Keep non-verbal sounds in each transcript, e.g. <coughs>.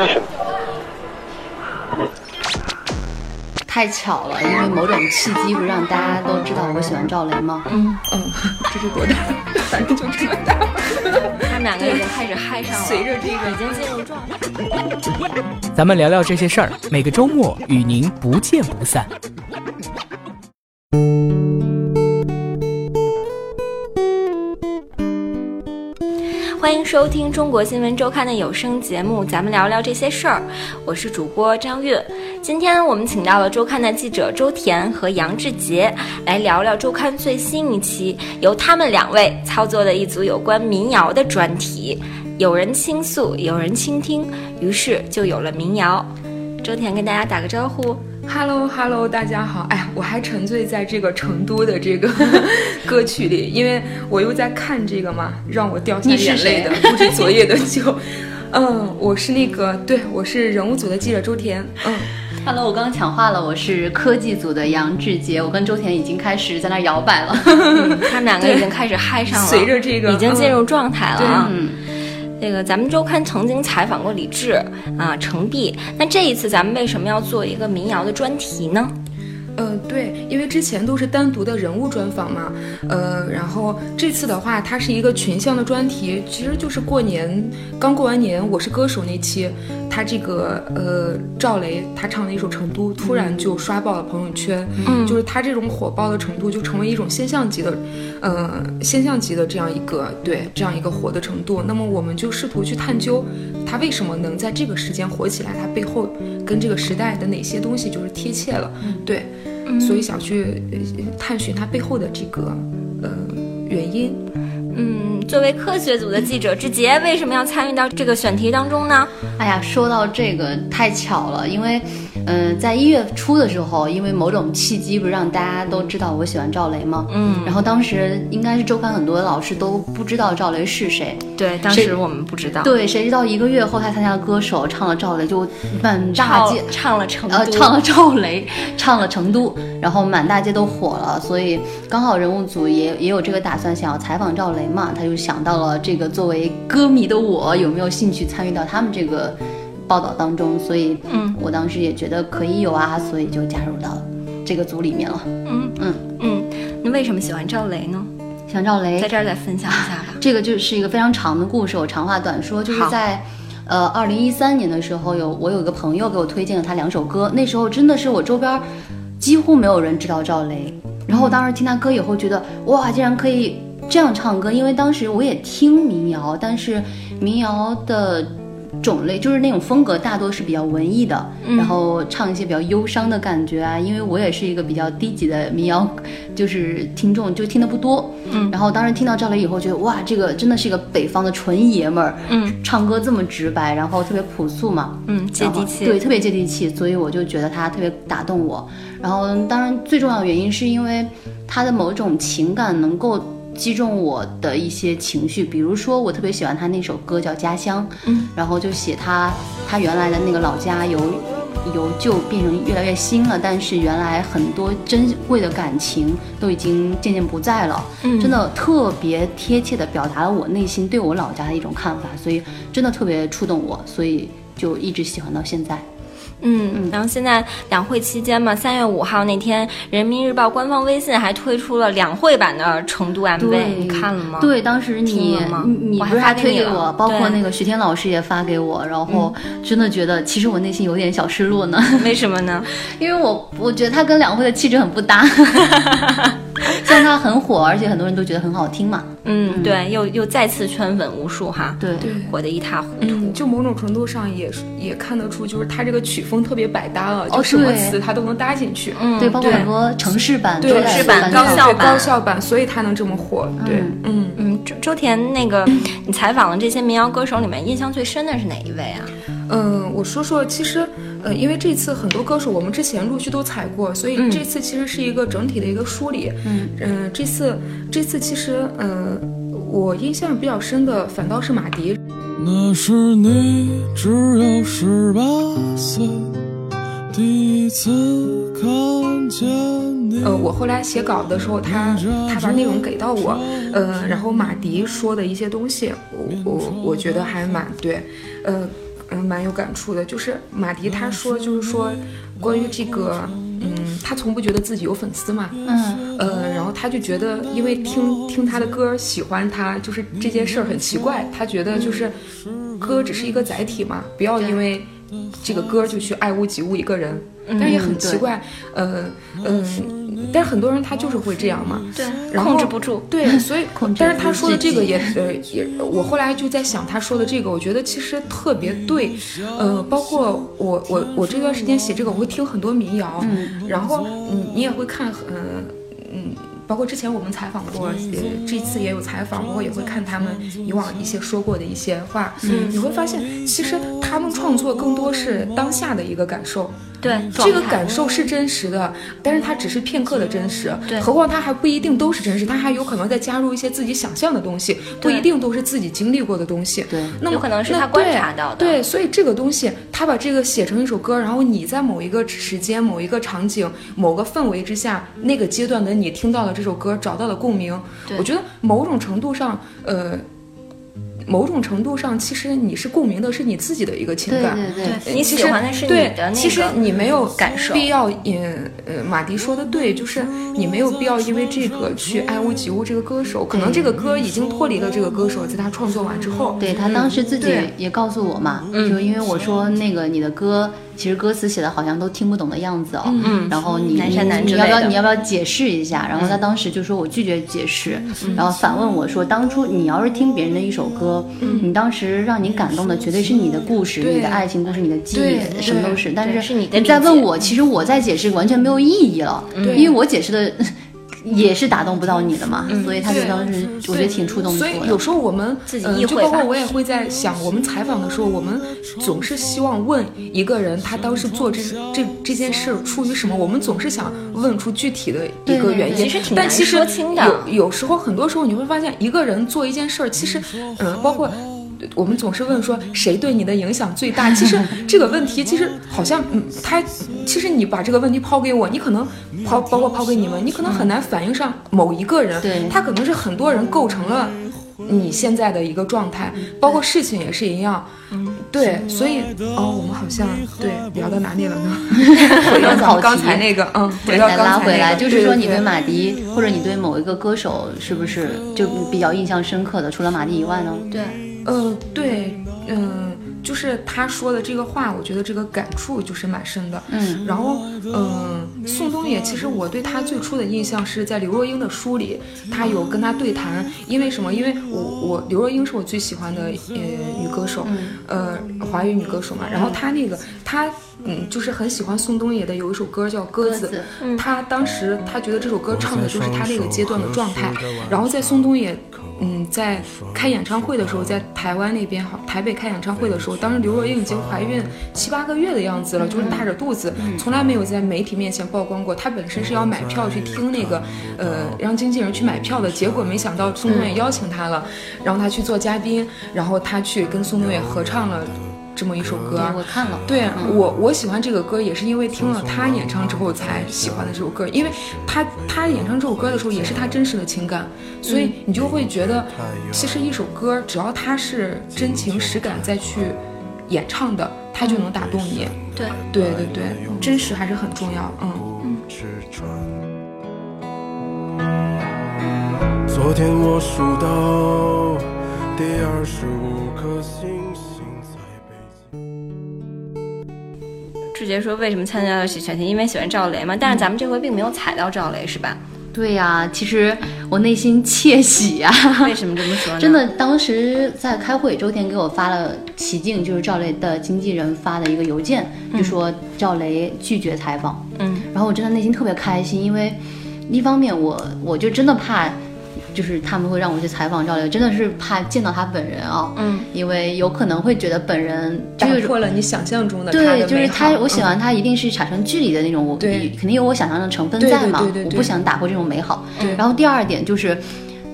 为什么？太巧了，因为某种契机，不是让大家都知道我喜欢赵雷吗？嗯嗯，这是多大？反正就这么大。他们两个已经开始嗨上了，随着这个已经进入状态。咱们聊聊这些事儿，每个周末与您不见不散。欢迎收听中国新闻周刊的有声节目，咱们聊聊这些事儿。我是主播张韵，今天我们请到了周刊的记者周田和杨志杰来聊聊周刊最新一期由他们两位操作的一组有关民谣的专题。有人倾诉，有人倾听，于是就有了民谣。周田跟大家打个招呼。Hello Hello，大家好！哎，我还沉醉在这个成都的这个 <laughs> 歌曲里，因为我又在看这个嘛，让我掉下眼泪的不知昨夜的酒。<laughs> 嗯，我是那个，对我是人物组的记者周田。嗯，Hello，我刚刚抢话了，我是科技组的杨志杰，我跟周田已经开始在那摇摆了，<laughs> 他们两个已经开始嗨上了，随着这个已经进入状态了。嗯。那个咱们周刊曾经采访过李志啊、程璧，那这一次咱们为什么要做一个民谣的专题呢？嗯，对，因为之前都是单独的人物专访嘛，呃，然后这次的话，它是一个群像的专题，其实就是过年刚过完年，我是歌手那期，他这个呃赵雷他唱的一首《成都》，突然就刷爆了朋友圈，嗯，就是他这种火爆的程度，就成为一种现象级的，呃，现象级的这样一个对这样一个火的程度。那么我们就试图去探究，他为什么能在这个时间火起来，他背后跟这个时代的哪些东西就是贴切了，对。所以想去探寻它背后的这个呃原因。嗯，作为科学组的记者志杰，为什么要参与到这个选题当中呢？哎呀，说到这个太巧了，因为。嗯，在一月初的时候，因为某种契机，不是让大家都知道我喜欢赵雷吗？嗯，然后当时应该是周刊很多老师都不知道赵雷是谁。对，当时我们不知道。对，谁知道一个月后他参加了歌手，唱了赵雷，就满大街唱了成呃唱了赵雷，唱了成都，然后满大街都火了。所以刚好人物组也也有这个打算，想要采访赵雷嘛，他就想到了这个作为歌迷的我有没有兴趣参与到他们这个。报道当中，所以嗯，我当时也觉得可以有啊，所以就加入到这个组里面了。嗯嗯嗯，那为什么喜欢赵雷呢？喜欢赵雷，在这儿再分享一下吧。<laughs> 这个就是一个非常长的故事，我长话短说，就是在呃二零一三年的时候，有我有一个朋友给我推荐了他两首歌，那时候真的是我周边几乎没有人知道赵雷，然后我当时听他歌以后觉得哇，竟然可以这样唱歌，因为当时我也听民谣，但是民谣的。种类就是那种风格，大多是比较文艺的，然后唱一些比较忧伤的感觉啊。因为我也是一个比较低级的民谣，就是听众就听的不多。嗯，然后当时听到赵雷以后，觉得哇，这个真的是一个北方的纯爷们儿。嗯，唱歌这么直白，然后特别朴素嘛。嗯，接地气。对，特别接地气，所以我就觉得他特别打动我。然后当然最重要的原因是因为他的某种情感能够。击中我的一些情绪，比如说我特别喜欢他那首歌叫《家乡》，嗯，然后就写他他原来的那个老家由由旧变成越来越新了，但是原来很多珍贵的感情都已经渐渐不在了，嗯，真的特别贴切的表达了我内心对我老家的一种看法，所以真的特别触动我，所以就一直喜欢到现在。嗯，然后现在两会期间嘛，三月五号那天，人民日报官方微信还推出了两会版的成都 MV，你看了吗？对，当时你你不是还推给我，包括那个徐天老师也发给我，然后真的觉得其实我内心有点小失落呢。<laughs> 为什么呢？因为我我觉得他跟两会的气质很不搭。<laughs> 虽然他很火，而且很多人都觉得很好听嘛。嗯，对，又又再次圈粉无数哈。对对，火得一塌糊涂。就某种程度上也也看得出，就是它这个曲风特别百搭啊，就什么词它都能搭进去。嗯，对，包括很多城市版、城市版、高校版、高校版，所以它能这么火。对，嗯嗯。周周田，那个 <coughs> 你采访的这些民谣歌手里面，印象最深的是哪一位啊？嗯，我说说，其实。呃，因为这次很多歌手我们之前陆续都采过，所以这次其实是一个整体的一个梳理。嗯，呃，这次这次其实，呃，我印象比较深的反倒是马迪。那是你只有十八岁，第一次看见你。呃，我后来写稿的时候，他他把内容给到我，呃，然后马迪说的一些东西，我我我觉得还蛮对，呃。嗯蛮有感触的，就是马迪他说就是说关于这个，嗯，他从不觉得自己有粉丝嘛，嗯，呃，然后他就觉得因为听听他的歌喜欢他，就是这件事儿很奇怪，他觉得就是歌只是一个载体嘛，不要因为这个歌就去爱屋及乌一个人，但是也很奇怪，呃嗯，但是很多人他就是会这样嘛，对，然后控制不住。对，所以控制但是他说的这个也呃也，我后来就在想他说的这个，我觉得其实特别对，呃，包括我我我这段时间写这个，我会听很多民谣，然后你你也会看嗯嗯。包括之前我们采访过，呃，这次也有采访，包括也会看他们以往一些说过的一些话，嗯，你会发现，其实他们创作更多是当下的一个感受，对，这个感受是真实的，但是它只是片刻的真实。对何况它还不一定都是真实，它还有可能再加入一些自己想象的东西，不一定都是自己经历过的东西。对那么可能是他观察到的对，所以这个东西，他把这个写成一首歌，然后你在某一个时间、某一个场景、某个氛围之下，那个阶段的你听到了这首歌，找到了共鸣。对我觉得某种程度上，呃。某种程度上，其实你是共鸣的，是你自己的一个情感。对对对，你其实喜欢的是你对的那个其实你没有感受必要，嗯呃，马迪说的对，就是你没有必要因为这个去爱屋及乌这个歌手，可能这个歌已经脱离了这个歌手，在他创作完之后，对他当时自己也告诉我嘛，就因为我说那个你的歌其实歌词写的好像都听不懂的样子哦，嗯然后你你你要不要你要不要解释一下？然后他当时就说我拒绝解释，然后反问我说，当初你要是听别人的一首歌，你当时让你感动的绝对是你的故事、你的爱情故事、你的记忆，什么都是，但是你的理解。再问我，其实我在解释完全没有意义了，因为我解释的。也是打动不到你的嘛，所以他就当时我觉得挺触动所我的。以有时候我们自己呃意会吧就包括我也会在想，我们采访的时候，我们总是希望问一个人他当时做这这这件事儿出于什么，我们总是想问出具体的一个原因。其实挺难但其实说清的有有时候很多时候你会发现，一个人做一件事儿，其实嗯、包括。我们总是问说谁对你的影响最大？其实 <laughs> 这个问题其实好像，嗯，他其实你把这个问题抛给我，你可能抛包括抛给你们，你可能很难反映上某一个人，对他可能是很多人构成了你现在的一个状态，包括事情也是一样。嗯，对，所以哦，我们好像对聊到哪里了呢？<laughs> 回到咱们刚才那个，嗯，回到刚才拉回来，那个就是说你对马迪或者你对某一个歌手是不是就比较印象深刻的？除了马迪以外呢？对，呃，对，嗯、就是他说的这个话，我觉得这个感触就是蛮深的。嗯，然后，嗯、宋冬野，其实我对他最初的印象是在刘若英的书里，他有跟他对谈。因为什么？因为我我刘若英是我最喜欢的呃女歌手，呃华语女歌手嘛。然后她那个她嗯，就是很喜欢宋冬野的有一首歌叫《鸽子》，鸽子他当时他觉得这首歌唱的就是他那个阶段的状态。然后在宋冬野嗯在开演唱会的时候，在台湾那边好台北开演唱会的时候，当时刘若英已经怀孕七八个月的样子了，就是大着肚子，从来没有在媒体面前曝光过。她本身是要买票去听那个呃让经纪人去买票的，结果没想到宋冬野邀请她了，然后她去做嘉宾，然后她去跟宋冬野合唱了这么一首歌。我看了。对我，我喜欢这个歌，也是因为听了他演唱之后才喜欢的这首歌。因为他他演唱这首歌的时候，也是他真实的情感，所以你就会觉得，其实一首歌只要他是真情实感再去演唱的，他就能打动你。对，对对对，真实还是很重要。嗯，吃穿。昨天我数到第二十五颗星志杰说为什么参加了选选题？因为喜欢赵雷嘛。但是咱们这回并没有踩到赵雷，是吧？对呀、其实我内心窃喜呀、<laughs> 为什么这么说呢？真的，当时在开会，周田给我发了齐静，就是赵雷的经纪人发的一个邮件，就说赵雷拒绝采访。嗯，然后我真的内心特别开心，因为一方面我我就真的怕，就是他们会让我去采访赵雷，真的是怕见到他本人啊。嗯，因为有可能会觉得本人就打破了你想象中的他对，就是他，我喜欢嗯他一定是产生距离的那种，我对肯定有我想象的成分在嘛，我不想打破这种美好。对然后第二点就是。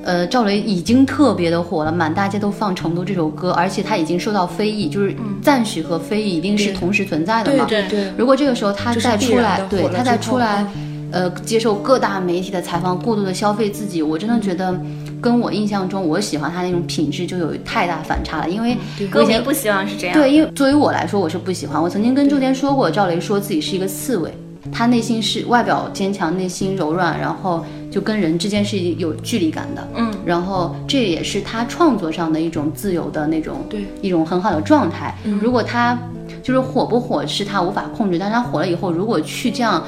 呃，赵雷已经特别的火了，满大街都放《成都》这首歌，而且他已经受到非议，就是赞许和非议一定是同时存在的嘛。对对对，如果这个时候他再出来对他再出来嗯，呃，接受各大媒体的采访，过度的消费自己，我真的觉得跟我印象中我喜欢他那种品质就有太大反差了。因为我歌以前迷不希望是这样。对，因为作为我来说，我是不喜欢。我曾经跟周天说过，赵雷说自己是一个刺猬，他内心是外表坚强，内心柔软，然后就跟人之间是有距离感的。嗯，然后这也是他创作上的一种自由的那种，对一种很好的状态。如果他就是火不火是他无法控制，但是他火了以后，如果去这样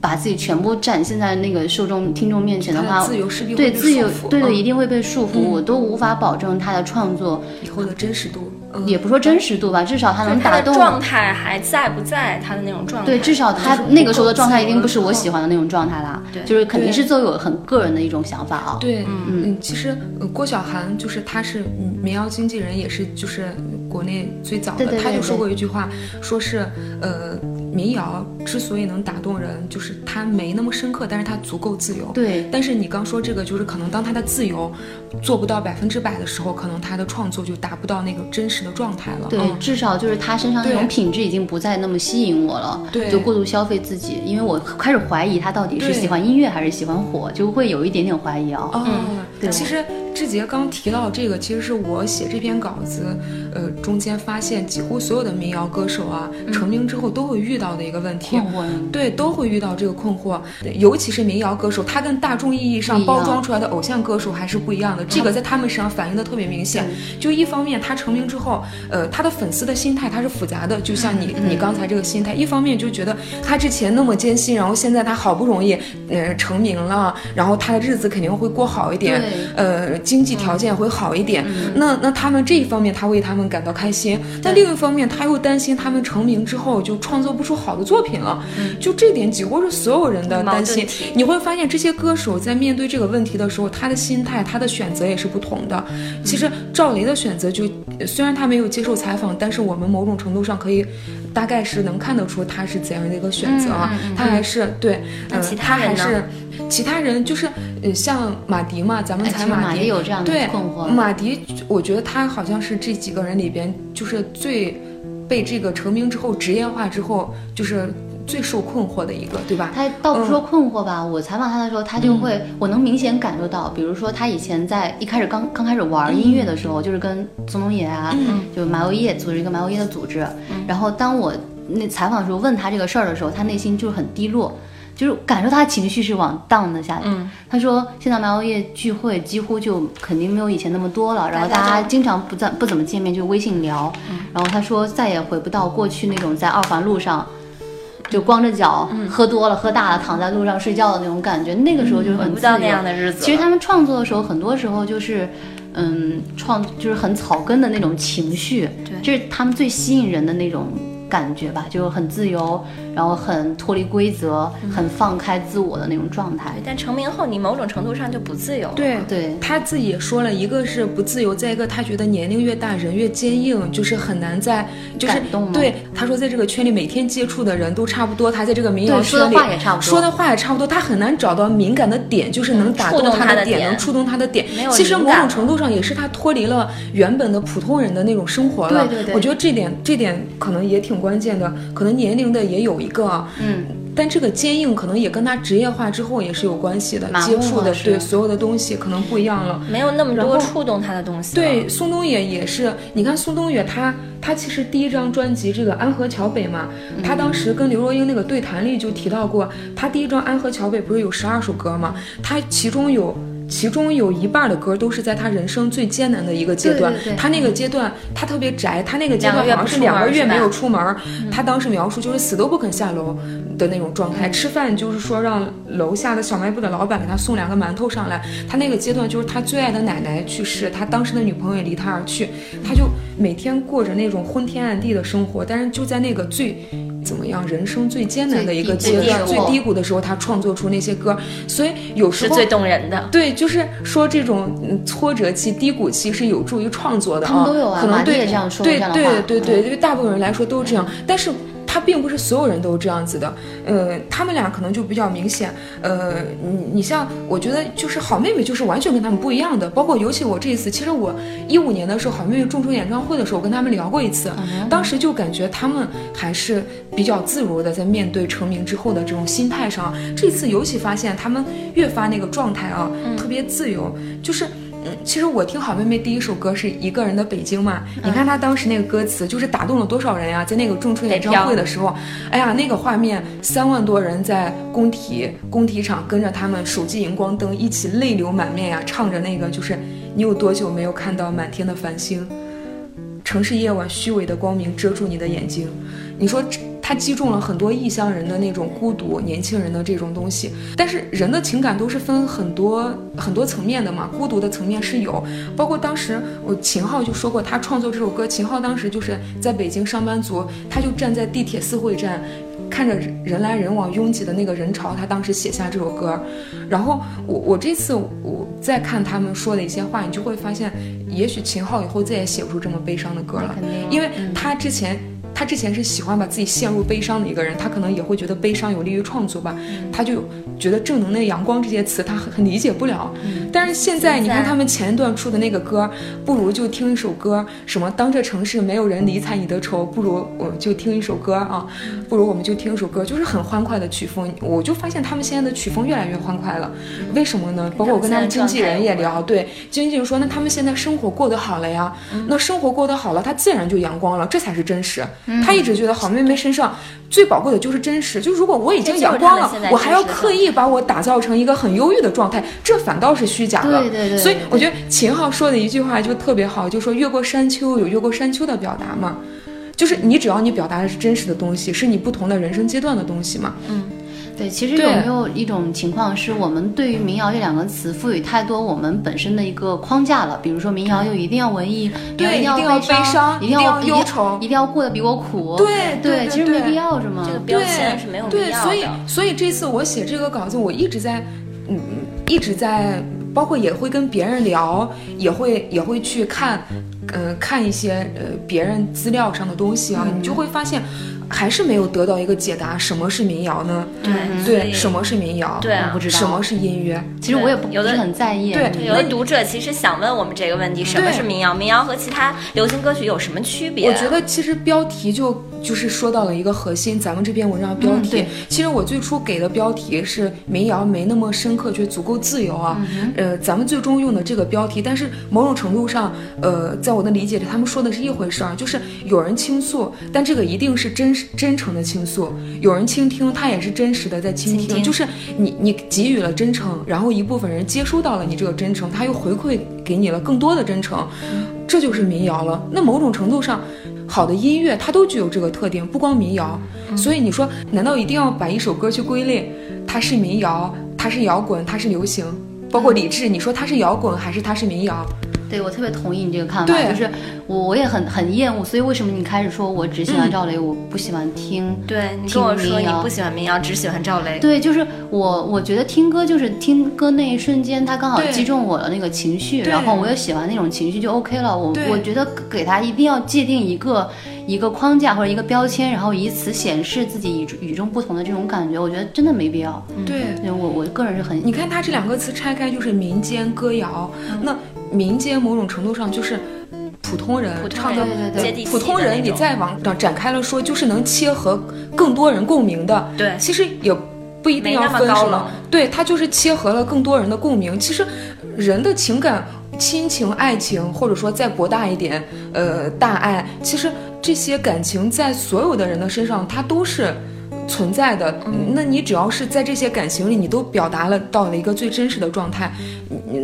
把自己全部展现在那个受众听众面前的话，自由势必对自由对对，嗯一定会被束缚，我都无法保证他的创作，以后的真实度，嗯，也不说真实度吧，至少他能打动状态还在不在？他的那种状态。对，至少他那个时候的状态一定不是我喜欢的那种状态啦。对就是肯定是作为我很个人的一种想法啊。对，嗯嗯，其实呃郭晓涵就是他是嗯民谣经纪人，也是就是国内最早的，对对对他就说过一句话，说是呃民谣之所以能打动人，就是它没那么深刻，但是它足够自由。对但是你刚说这个，就是可能当他的自由做不到百分之百的时候，可能他的创作就达不到那个真实的状态了。对，嗯至少就是他身上那种品质已经不再那么吸引我了，对就过度消费自己，因为我开始怀疑他到底是喜欢音乐还是喜欢火，就会有一点点怀疑啊。哦，对其实志杰刚提到这个，其实是我写这篇稿子，呃，中间发现几乎所有的民谣歌手啊，成名之后都会遇到的一个问题。困惑对，都会遇到这个困惑，尤其是民谣歌手，他跟大众意义上包装出来的偶像歌手还是不一样的。这个在他们身上反映的特别明显。就一方面，他成名之后，呃，他的粉丝的心态他是复杂的，就像你、你刚才这个心态，一方面就觉得他之前那么艰辛，然后现在他好不容易呃成名了，然后他的日子肯定会过好一点，呃，经济条件会好一点。那那他们这一方面，他为他们感到开心，但另一方面，他又担心他们成名之后就创作不出好的作品了。就这点几乎是所有人的担心。你会发现，这些歌手在面对这个问题的时候，他的心态、他的选择也是不同的。其实赵雷的选择就，虽然他没有接受采访，但是我们某种程度上可以。大概是能看得出他是怎样的一个选择啊，他还是对，呃，他还是其他人就是，呃，像马迪嘛，咱们采迪。迪有这样的对困惑。马迪，我觉得他好像是这几个人里边就是最被这个成名之后职业化之后，就是最受困惑的一个，对吧？他倒不说困惑吧，我采访他的时候，他就会，我能明显感受到，比如说他以前在一开始刚刚开始玩音乐的时候，就是跟宗龙爷啊，就麻油叶组织一个麻油叶的组织，然后当我那采访的时候问他这个事儿的时候，他内心就是很低落。就是感受他情绪是往 down 的下来。嗯他说现在麻油叶聚会几乎就肯定没有以前那么多了，然后大家经常不在不怎么见面，就微信聊。然后他说再也回不到过去那种在二环路上。就光着脚，喝多了、喝大了，躺在路上睡觉的那种感觉，那个时候就是很自由回不到那样的日子。其实他们创作的时候，很多时候就是，嗯，创就是很草根的那种情绪，对这是他们最吸引人的那种感觉吧，就是很自由，然后很脱离规则，很放开自我的那种状态。但成名后，你某种程度上就不自由了。对对他自己也说了，一个是不自由，再一个他觉得年龄越大人越坚硬，就是很难在就是感动吗对他说，在这个圈里每天接触的人都差不多，他在这个民谣对说的圈里话也差不多说的话也差不多，他很难找到敏感的点，就是能打动他的点能触动他的点没有。其实某种程度上也是他脱离了原本的普通人的那种生活了。对对对我觉得这点这点可能也挺关键的，可能年龄的也有一个，嗯，但这个坚硬可能也跟他职业化之后也是有关系的，接触的对所有的东西可能不一样了。没有那么多触动他的东西。对，宋冬野也是。你看宋冬野他，他其实第一张专辑这个《安河桥北》嘛，他当时跟刘若英那个对谈里就提到过，他第一张《安河桥北》不是有十二首歌吗？他其中有。其中有一半的歌都是在他人生最艰难的一个阶段，对对对。他那个阶段他特别宅，他那个阶段好像是两个月没有出门，他当时描述就是死都不肯下楼的那种状态，吃饭就是说让楼下的小卖部的老板给他送两个馒头上来。他那个阶段就是他最爱的奶奶去世，他当时的女朋友也离他而去，他就每天过着那种昏天暗地的生活，但是就在那个最。怎么样？人生最艰难的一个阶段、最最低谷的时候，他创作出那些歌，所以有时候是最动人的。对，就是说这种嗯挫折期、低谷期是有助于创作的他们都有啊可能对也这样说对对对对，嗯对大部分人来说都是这样，但是。他并不是所有人都是这样子的，呃，他们俩可能就比较明显，呃，你你像，我觉得就是好妹妹就是完全跟他们不一样的，包括尤其我这一次，其实我一五年的时候好妹妹众筹演唱会的时候，我跟他们聊过一次，当时就感觉他们还是比较自如的在面对成名之后的这种心态上，这次尤其发现他们越发那个状态啊，特别自由，就是。嗯，其实我听好妹妹第一首歌是一个人的北京嘛，你看她当时那个歌词，就是打动了多少人呀！在那个中春演唱会的时候，哎呀，那个画面，三万多人在工体工体场跟着他们手机荧光灯一起泪流满面呀，唱着那个就是你有多久没有看到满天的繁星？城市夜晚虚伪的光明遮住你的眼睛，你说他击中了很多异乡人的那种孤独，年轻人的这种东西。但是人的情感都是分很多很多层面的嘛，孤独的层面是有，包括当时我秦昊就说过，他创作这首歌，秦昊当时就是在北京上班族，他就站在地铁四惠站。看着人来人往拥挤的那个人潮，他当时写下这首歌。然后我我这次我再看他们说的一些话，你就会发现，也许秦昊以后再也写不出这么悲伤的歌了，因为他之前。他之前是喜欢把自己陷入悲伤的一个人，他可能也会觉得悲伤有利于创作吧，他就觉得正能量、阳光这些词他很很理解不了。但是现在你看他们前一段出的那个歌，不如就听一首歌，什么当这城市没有人理睬你的愁，不如我就听一首歌啊，不如我们就听一首歌，就是很欢快的曲风。我就发现他们现在的曲风越来越欢快了，为什么呢？包括我跟他们经纪人也聊，对，经纪人说，那他们现在生活过得好了呀，那生活过得好了，他自然就阳光了，这才是真实。他一直觉得好妹妹身上最宝贵的就是真实，就如果我已经阳光了，我还要刻意把我打造成一个很忧郁的状态，这反倒是虚假的。对对对。所以我觉得秦昊说的一句话就特别好，就说越过山丘有越过山丘的表达嘛，就是你只要你表达的是真实的东西，是你不同的人生阶段的东西嘛。嗯。对，其实有没有一种情况，是我们对于民谣这两个词赋予太多我们本身的一个框架了？比如说民谣又一定要文艺，对，一定要悲伤，一定要忧愁，一定要过得比我苦。对对，其实没必要，是吗？这个标签是没有必要的。对，所以所以这次我写这个稿子，我一直在，嗯，一直在，包括也会跟别人聊，也会也会去看，嗯，看一些呃别人资料上的东西啊，你就会发现。还是没有得到一个解答，什么是民谣呢？对对，什么是民谣？对，我不知道什么是音乐。其实我也不有的很在意。对，有的读者其实想问我们这个问题：什么是民谣？民谣和其他流行歌曲有什么区别？我觉得其实标题就就是说到了一个核心。咱们这篇文章标题，其实我最初给的标题是民谣没那么深刻，却足够自由啊。呃，咱们最终用的这个标题，但是某种程度上，呃，在我的理解里，他们说的是一回事儿，就是有人倾诉，但这个一定是真实。真诚的倾诉，有人倾听，他也是真实的在倾听。就是你，你给予了真诚，然后一部分人接收到了你这个真诚，他又回馈给你了更多的真诚，这就是民谣了。那某种程度上，好的音乐它都具有这个特点，不光民谣。所以你说，难道一定要把一首歌去归类，它是民谣，它是摇滚，它是流行？包括李志，你说他是摇滚还是他是民谣？对，我特别同意你这个看法，就是我我也很很厌恶，所以为什么你开始说我只喜欢赵雷，我不喜欢听？对你跟我说你不喜欢民谣，只喜欢赵雷。对，就是我我觉得听歌就是听歌那一瞬间，他刚好击中我的那个情绪，然后我又喜欢那种情绪就 OK 了。我我觉得给他一定要界定一个一个框架或者一个标签，然后以此显示自己与与众不同的这种感觉，我觉得真的没必要。对，我我个人是很你看他这两个词拆开就是民间歌谣，那。民间某种程度上就是普通人唱的，普通人你再往上展开了说，就是能切合更多人共鸣的。对，其实也不一定要分什么，对他就是切合了更多人的共鸣。其实人的情感、亲情、爱情，或者说再博大一点，呃，大爱，其实这些感情在所有的人的身上，它都是。存在的，那你只要是在这些感情里，你都表达了到了一个最真实的状态，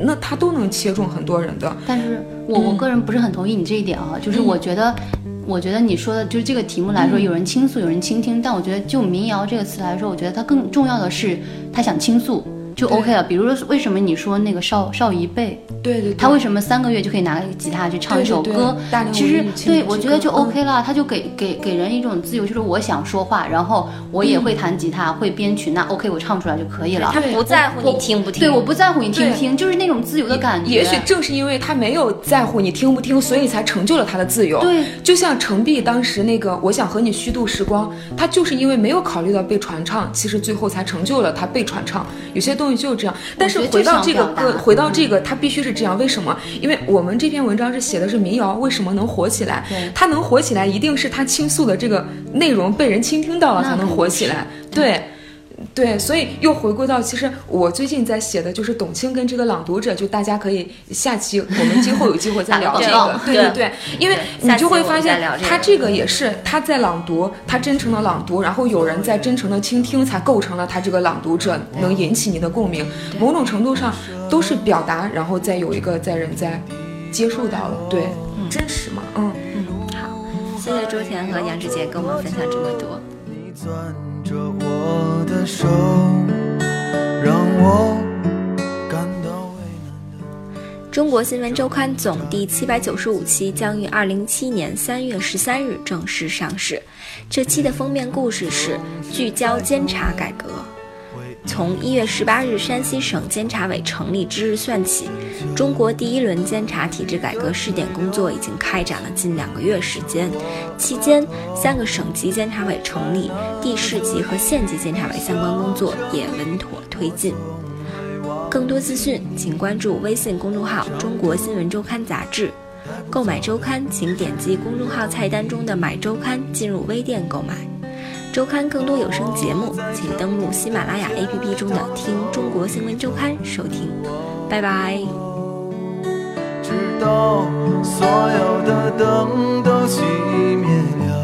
那他都能切中很多人的。但是我我个人不是很同意你这一点啊，就是我觉得，我觉得你说的就是这个题目来说，有人倾诉，有人倾听，但我觉得就民谣这个词来说，我觉得它更重要的是他想倾诉。就 OK 了。比如说，为什么你说那个少少一辈，对对，他为什么三个月就可以拿个吉他去唱一首歌？其实对我觉得就 OK 了，他就给给给人一种自由，就是我想说话，然后我也会弹吉他，会编曲，那 OK，我唱出来就可以了。他不在乎你听不听，对，我不在乎你听不听，就是那种自由的感觉。也许正是因为他没有在乎你听不听，所以才成就了他的自由。对，就像程璧当时那个《我想和你虚度时光》，他就是因为没有考虑到被传唱，其实最后才成就了他被传唱。有些东西就是这样，但。但是回到这个歌，回到这个，它必须是这样。为什么？因为我们这篇文章是写的是民谣，为什么能火起来？它能火起来，一定是它倾诉的这个内容被人倾听到了，才能火起来。对，对，所以又回归到，其实我最近在写的就是董卿跟这个朗读者，就大家可以下期我们今后有机会再聊 <laughs> 这个，对对对，因为你就会发现他这个也是他在朗读，他真诚的朗读，然后有人在真诚的倾听，才构成了他这个朗读者能引起你的共鸣，某种程度上都是表达，然后再有一个在人在接受到了，对，真实嘛，嗯。嗯，好，谢谢周田和杨志杰跟我们分享这么多。着我的手，让我感到为难的中国新闻周刊总第七百九十五期将于二零一七年三月十三日正式上市。这期的封面故事是聚焦监察改革。从一月十八日山西省监察委成立之日算起，中国第一轮监察体制改革试点工作已经开展了近两个月时间。期间，三个省级监察委成立，地市级和县级监察委相关工作也稳妥推进。更多资讯，请关注微信公众号“中国新闻周刊杂志”。购买周刊，请点击公众号菜单中的“买周刊”进入微店购买。收看更多有声节目请登录喜马拉雅 app 中的听中国新闻周刊收听。拜拜。直到所有的灯都熄灭了